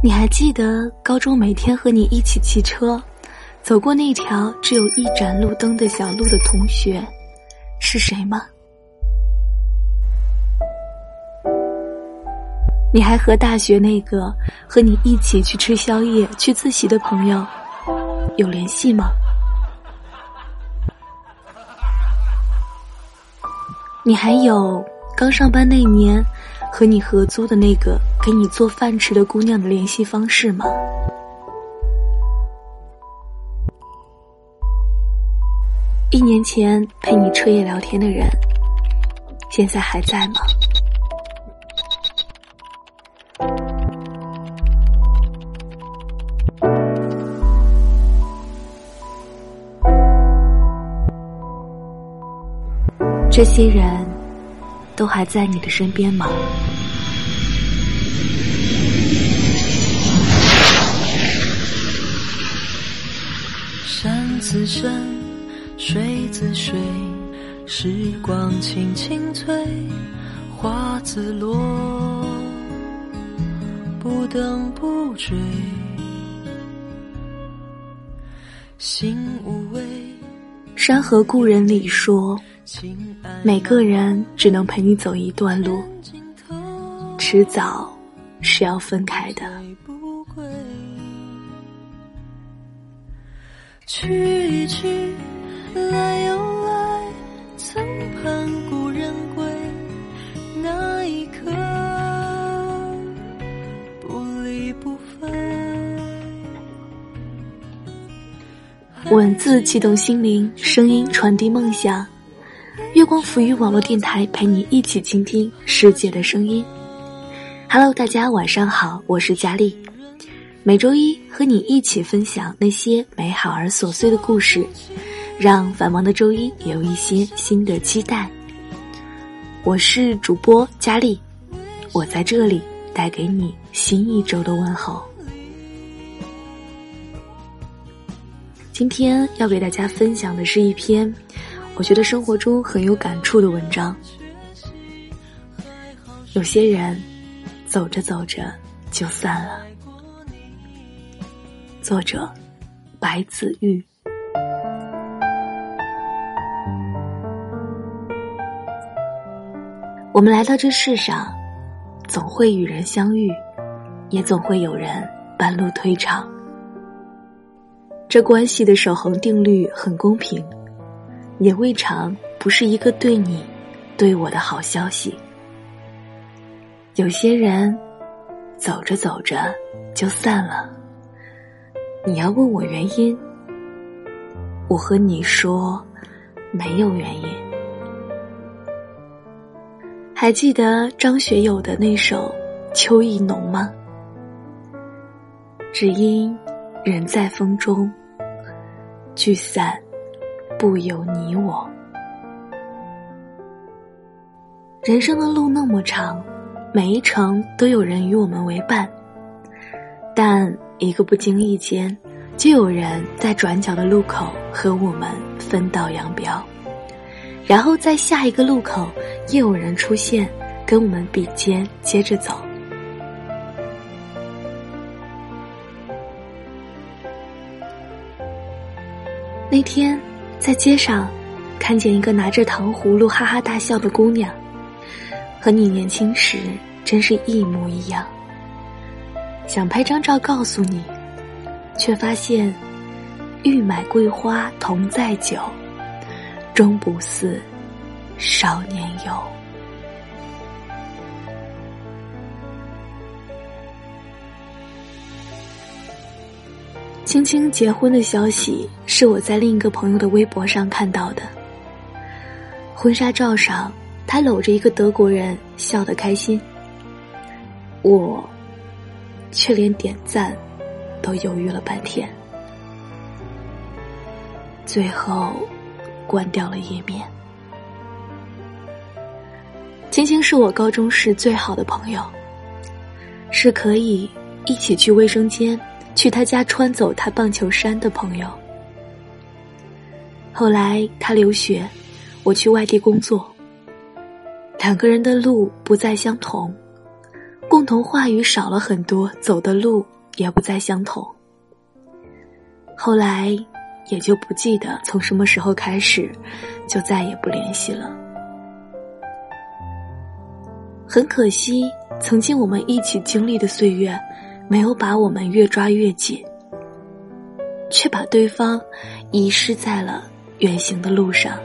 你还记得高中每天和你一起骑车，走过那条只有一盏路灯的小路的同学，是谁吗？你还和大学那个和你一起去吃宵夜、去自习的朋友有联系吗？你还有刚上班那年和你合租的那个给你做饭吃的姑娘的联系方式吗？一年前陪你彻夜聊天的人，现在还在吗？这些人都还在你的身边吗？此生，水自水，时光轻轻催，花自落，不等不追，心无畏。山河故人里说。每个人只能陪你走一段路，迟早是要分开的。去一去，来又来，曾盼故人归，那一刻不离不分。文字激动心灵，声音传递梦想。月光浮语网络电台陪你一起倾听世界的声音。Hello，大家晚上好，我是佳丽。每周一和你一起分享那些美好而琐碎的故事，让繁忙的周一也有一些新的期待。我是主播佳丽，我在这里带给你新一周的问候。今天要给大家分享的是一篇。我觉得生活中很有感触的文章。有些人走着走着就散了。作者：白子玉。我们来到这世上，总会与人相遇，也总会有人半路退场。这关系的守恒定律很公平。也未尝不是一个对你、对我的好消息。有些人走着走着就散了，你要问我原因，我和你说没有原因。还记得张学友的那首《秋意浓》吗？只因人在风中，聚散。不由你我。人生的路那么长，每一程都有人与我们为伴，但一个不经意间，就有人在转角的路口和我们分道扬镳，然后在下一个路口又有人出现，跟我们比肩接着走。那天。在街上，看见一个拿着糖葫芦哈哈大笑的姑娘，和你年轻时真是一模一样。想拍张照告诉你，却发现欲买桂花同载酒，终不似少年游。青青结婚的消息是我在另一个朋友的微博上看到的。婚纱照上，他搂着一个德国人，笑得开心。我却连点赞都犹豫了半天，最后关掉了页面。青青是我高中时最好的朋友，是可以一起去卫生间。去他家穿走他棒球衫的朋友。后来他留学，我去外地工作。两个人的路不再相同，同话语少了很多，走的路也不再相同。后来也就不记得从什么时候开始，就再也不联系了。很可惜，曾经我们一起经历的岁月，没有把我们越抓越紧，却把对方遗失在了远行的路上。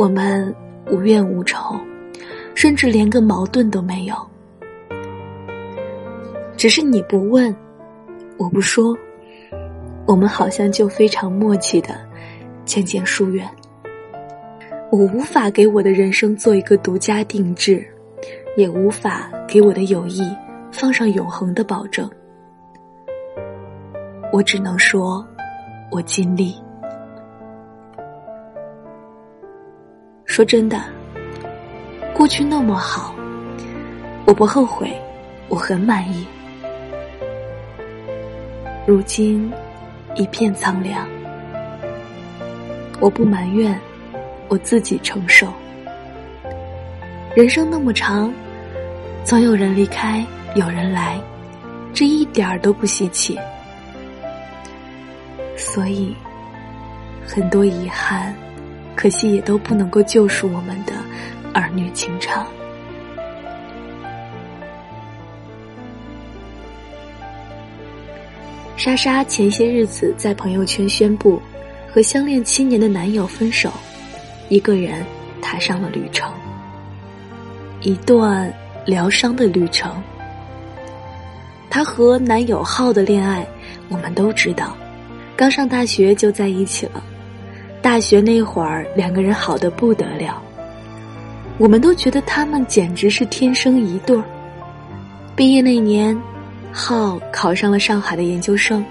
我们无怨无仇，甚至连个矛盾都没有，只是你不问，我不说。我们好像就非常默契的渐渐疏远。我无法给我的人生做一个独家定制，也无法给我的友谊放上永恒的保证。我只能说，我尽力。说真的，过去那么好，我不后悔，我很满意。如今。一片苍凉，我不埋怨，我自己承受。人生那么长，总有人离开，有人来，这一点儿都不稀奇。所以，很多遗憾，可惜也都不能够救赎我们的儿女情长。莎莎前些日子在朋友圈宣布，和相恋七年的男友分手，一个人踏上了旅程，一段疗伤的旅程。她和男友浩的恋爱，我们都知道，刚上大学就在一起了。大学那会儿，两个人好的不得了，我们都觉得他们简直是天生一对儿。毕业那年。浩考上了上海的研究生，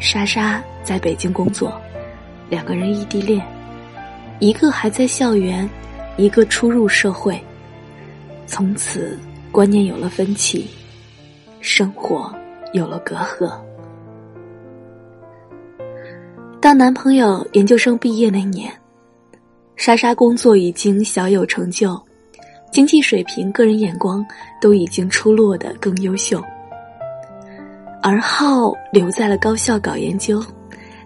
莎莎在北京工作，两个人异地恋，一个还在校园，一个初入社会，从此观念有了分歧，生活有了隔阂。当男朋友研究生毕业那年，莎莎工作已经小有成就，经济水平、个人眼光都已经出落的更优秀。而浩留在了高校搞研究，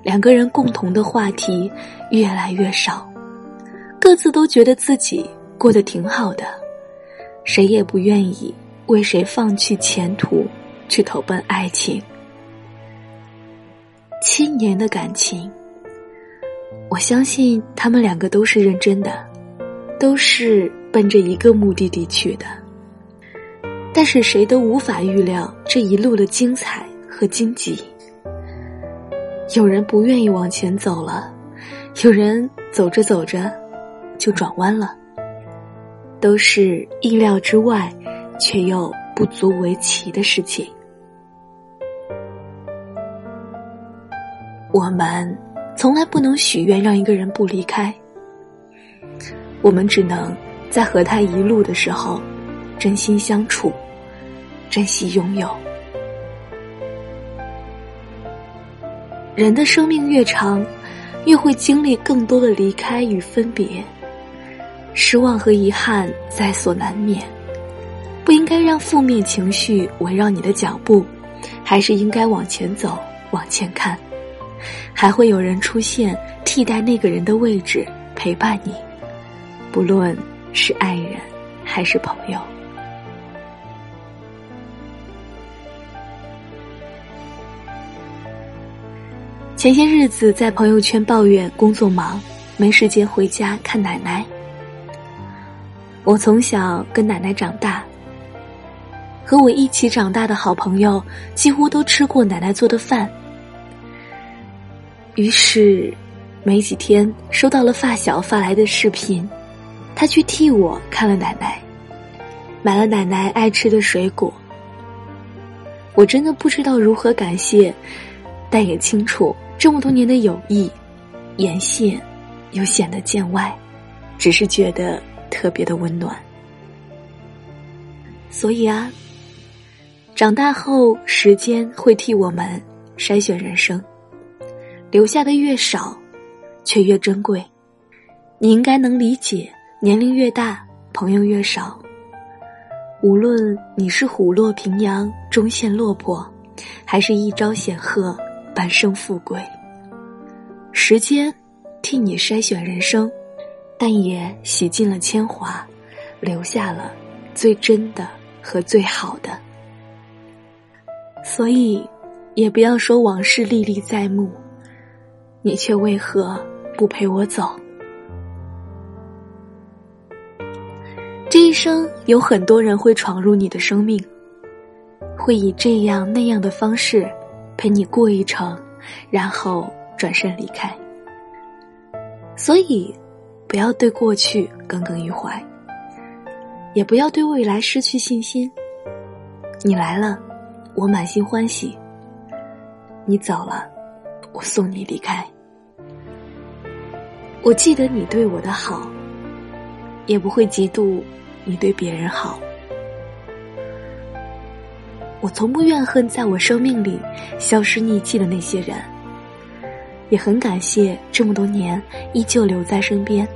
两个人共同的话题越来越少，各自都觉得自己过得挺好的，谁也不愿意为谁放弃前途去投奔爱情。七年的感情，我相信他们两个都是认真的，都是奔着一个目的地去的。但是谁都无法预料这一路的精彩和荆棘。有人不愿意往前走了，有人走着走着就转弯了，都是意料之外，却又不足为奇的事情。我们从来不能许愿让一个人不离开，我们只能在和他一路的时候，真心相处。珍惜拥有。人的生命越长，越会经历更多的离开与分别，失望和遗憾在所难免。不应该让负面情绪围绕你的脚步，还是应该往前走，往前看。还会有人出现，替代那个人的位置，陪伴你，不论是爱人还是朋友。前些日子在朋友圈抱怨工作忙，没时间回家看奶奶。我从小跟奶奶长大，和我一起长大的好朋友几乎都吃过奶奶做的饭。于是，没几天收到了发小发来的视频，他去替我看了奶奶，买了奶奶爱吃的水果。我真的不知道如何感谢，但也清楚。这么多年的友谊，沿线又显得见外，只是觉得特别的温暖。所以啊，长大后时间会替我们筛选人生，留下的越少，却越珍贵。你应该能理解，年龄越大，朋友越少。无论你是虎落平阳，终陷落魄，还是一朝显赫，半生富贵，时间替你筛选人生，但也洗尽了铅华，留下了最真的和最好的。所以，也不要说往事历历在目，你却为何不陪我走？这一生有很多人会闯入你的生命，会以这样那样的方式陪你过一程，然后转身离开。所以，不要对过去耿耿于怀，也不要对未来失去信心。你来了。我满心欢喜，你走了，我送你离开。我记得你对我的好，也不会嫉妒你对别人好。我从不怨恨在我生命里消失匿迹的那些人，也很感谢这么多年依旧留在身边，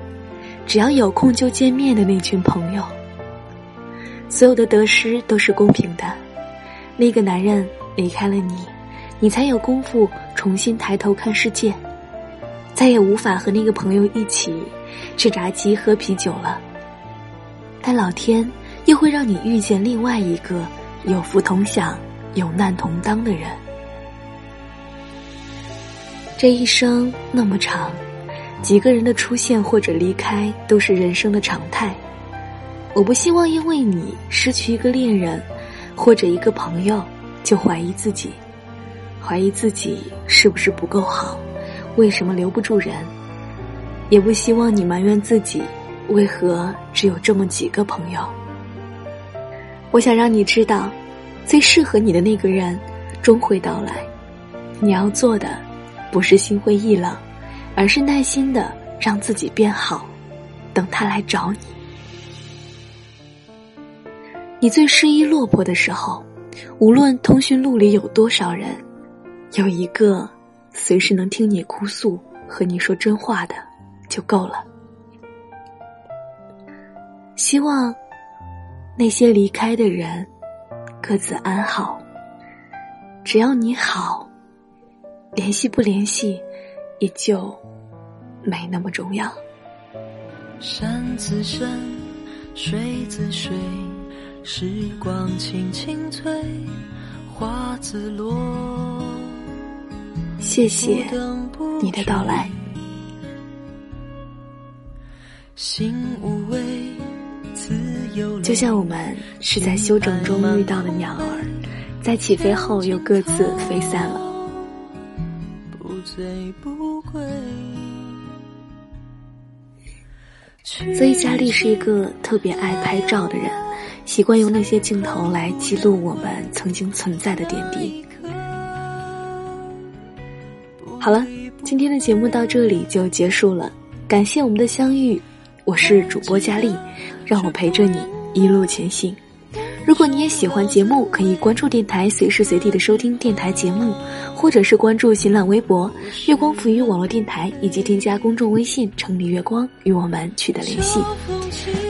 只要有空就见面的那群朋友。所有的得失都是公平的。那个男人离开了你，你才有功夫重新抬头看世界，再也无法和那个朋友一起吃炸鸡喝啤酒了。但老天又会让你遇见另外一个有福同享、有难同当的人。这一生那么长，几个人的出现或者离开都是人生的常态。我不希望因为你失去一个恋人。或者一个朋友，就怀疑自己，怀疑自己是不是不够好，为什么留不住人？也不希望你埋怨自己，为何只有这么几个朋友？我想让你知道，最适合你的那个人，终会到来。你要做的，不是心灰意冷，而是耐心的让自己变好，等他来找你。你最失意落魄的时候，无论通讯录里有多少人，有一个随时能听你哭诉和你说真话的，就够了。希望那些离开的人各自安好。只要你好，联系不联系也就没那么重要。山自山，水自水。时光轻轻催，花自落。谢谢你的到来。心无畏，自由。就像我们是在休整中遇到的鸟儿，在起飞后又各自飞散了。不醉不归。所以佳丽是一个特别爱拍照的人。习惯用那些镜头来记录我们曾经存在的点滴。好了，今天的节目到这里就结束了，感谢我们的相遇，我是主播佳丽，让我陪着你一路前行。如果你也喜欢节目，可以关注电台，随时随地的收听电台节目，或者是关注新浪微博“月光浮语网络电台”，以及添加公众微信“城里月光”与我们取得联系。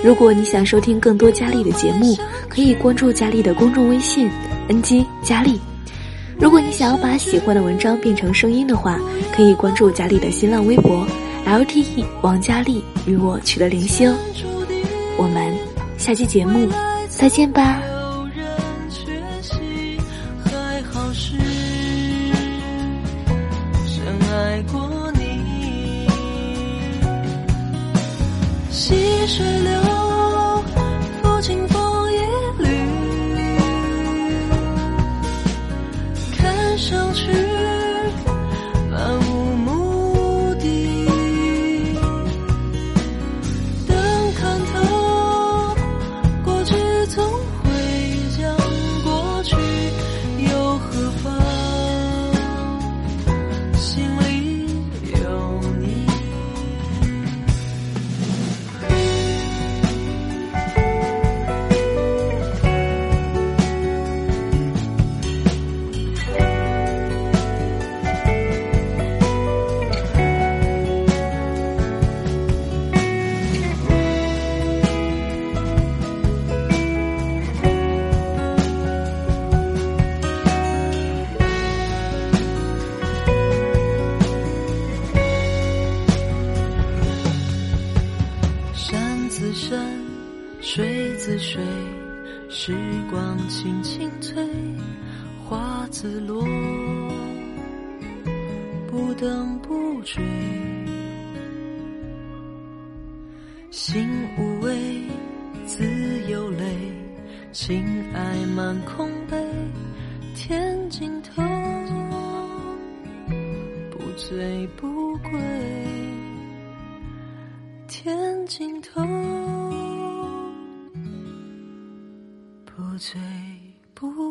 如果你想收听更多佳丽的节目，可以关注佳丽的公众微信 “ng 佳丽”。如果你想要把喜欢的文章变成声音的话，可以关注佳丽的新浪微博 “lte 王佳丽”与我取得联系哦。我们下期节目。再见吧。情爱满空杯，天尽头，不醉不归，天尽头，不醉不。